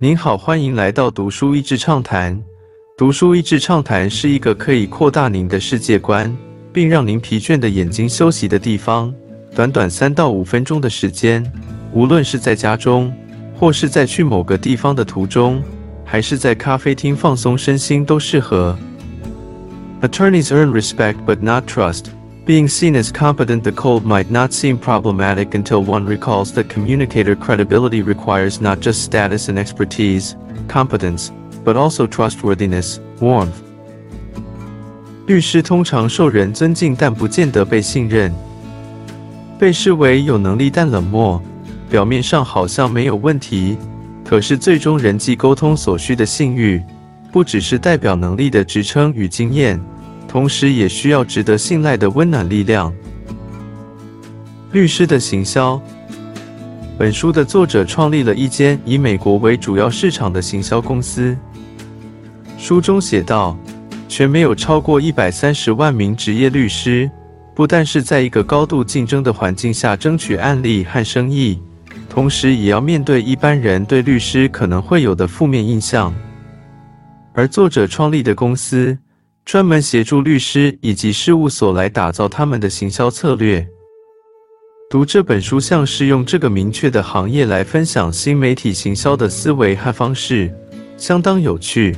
您好，欢迎来到读书益智畅谈。读书益智畅谈是一个可以扩大您的世界观，并让您疲倦的眼睛休息的地方。短短三到五分钟的时间，无论是在家中，或是在去某个地方的途中，还是在咖啡厅放松身心，都适合。Attorneys earn respect but not trust. Being seen as competent, the cold might not seem problematic until one recalls that communicator credibility requires not just status and expertise, competence, but also trustworthiness, warmth. 律师通常受人尊敬，但不见得被信任。被视为有能力但冷漠，表面上好像没有问题，可是最终人际沟通所需的信誉，不只是代表能力的职称与经验。 同时也需要值得信赖的温暖力量。律师的行销。本书的作者创立了一间以美国为主要市场的行销公司。书中写道：“全美有超过一百三十万名职业律师，不但是在一个高度竞争的环境下争取案例和生意，同时也要面对一般人对律师可能会有的负面印象。而作者创立的公司。”专门协助律师以及事务所来打造他们的行销策略。读这本书像是用这个明确的行业来分享新媒体行销的思维和方式，相当有趣。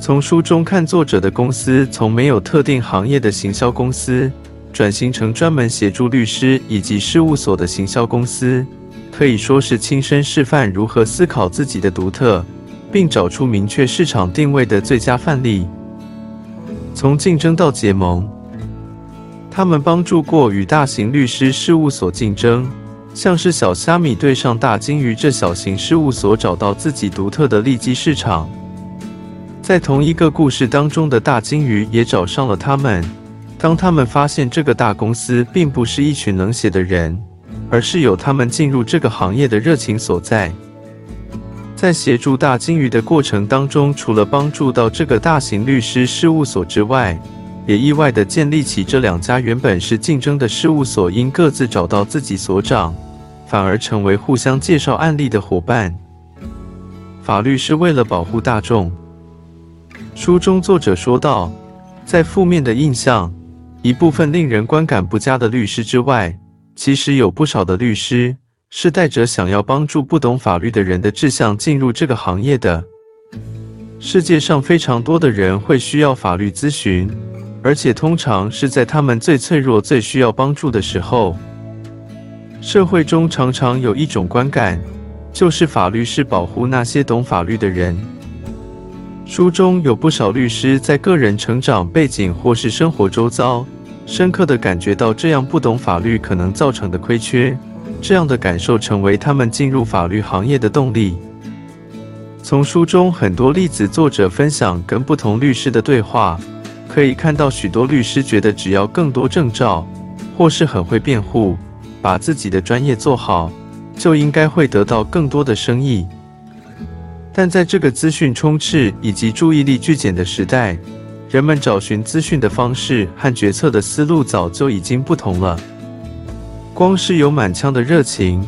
从书中看，作者的公司从没有特定行业的行销公司，转型成专门协助律师以及事务所的行销公司，可以说是亲身示范如何思考自己的独特，并找出明确市场定位的最佳范例。从竞争到结盟，他们帮助过与大型律师事务所竞争，像是小虾米对上大金鱼这小型事务所，找到自己独特的利基市场。在同一个故事当中的大金鱼也找上了他们。当他们发现这个大公司并不是一群冷血的人，而是有他们进入这个行业的热情所在。在协助大金鱼的过程当中，除了帮助到这个大型律师事务所之外，也意外的建立起这两家原本是竞争的事务所，因各自找到自己所长，反而成为互相介绍案例的伙伴。法律是为了保护大众。书中作者说道，在负面的印象，一部分令人观感不佳的律师之外，其实有不少的律师。是带着想要帮助不懂法律的人的志向进入这个行业的。世界上非常多的人会需要法律咨询，而且通常是在他们最脆弱、最需要帮助的时候。社会中常常有一种观感，就是法律是保护那些懂法律的人。书中有不少律师在个人成长背景或是生活周遭，深刻的感觉到这样不懂法律可能造成的亏缺。这样的感受成为他们进入法律行业的动力。从书中很多例子，作者分享跟不同律师的对话，可以看到许多律师觉得只要更多证照，或是很会辩护，把自己的专业做好，就应该会得到更多的生意。但在这个资讯充斥以及注意力巨减的时代，人们找寻资讯的方式和决策的思路早就已经不同了。光是有满腔的热情，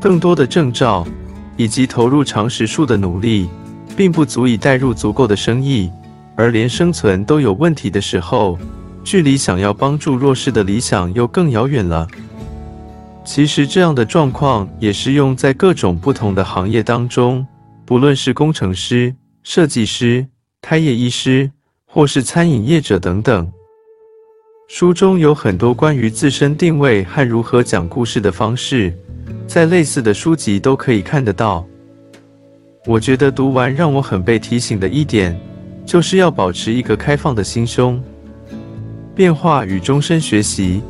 更多的证照，以及投入长时数的努力，并不足以带入足够的生意，而连生存都有问题的时候，距离想要帮助弱势的理想又更遥远了。其实这样的状况也适用在各种不同的行业当中，不论是工程师、设计师、开业医师，或是餐饮业者等等。书中有很多关于自身定位和如何讲故事的方式，在类似的书籍都可以看得到。我觉得读完让我很被提醒的一点，就是要保持一个开放的心胸，变化与终身学习。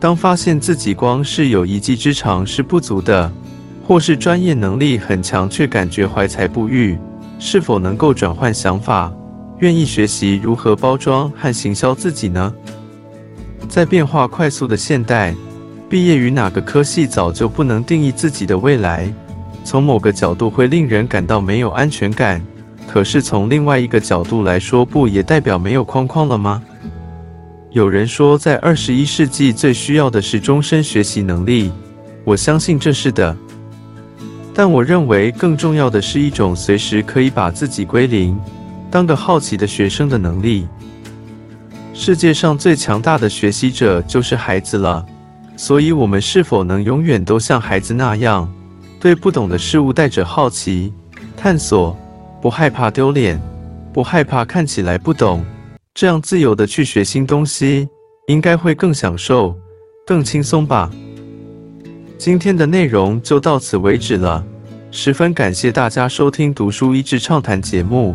当发现自己光是有一技之长是不足的，或是专业能力很强却感觉怀才不遇，是否能够转换想法？愿意学习如何包装和行销自己呢？在变化快速的现代，毕业于哪个科系早就不能定义自己的未来。从某个角度会令人感到没有安全感，可是从另外一个角度来说，不也代表没有框框了吗？有人说，在二十一世纪最需要的是终身学习能力，我相信这是的。但我认为更重要的是一种随时可以把自己归零，当个好奇的学生的能力。世界上最强大的学习者就是孩子了，所以，我们是否能永远都像孩子那样，对不懂的事物带着好奇、探索，不害怕丢脸，不害怕看起来不懂，这样自由的去学新东西，应该会更享受、更轻松吧？今天的内容就到此为止了，十分感谢大家收听《读书益智畅谈》节目。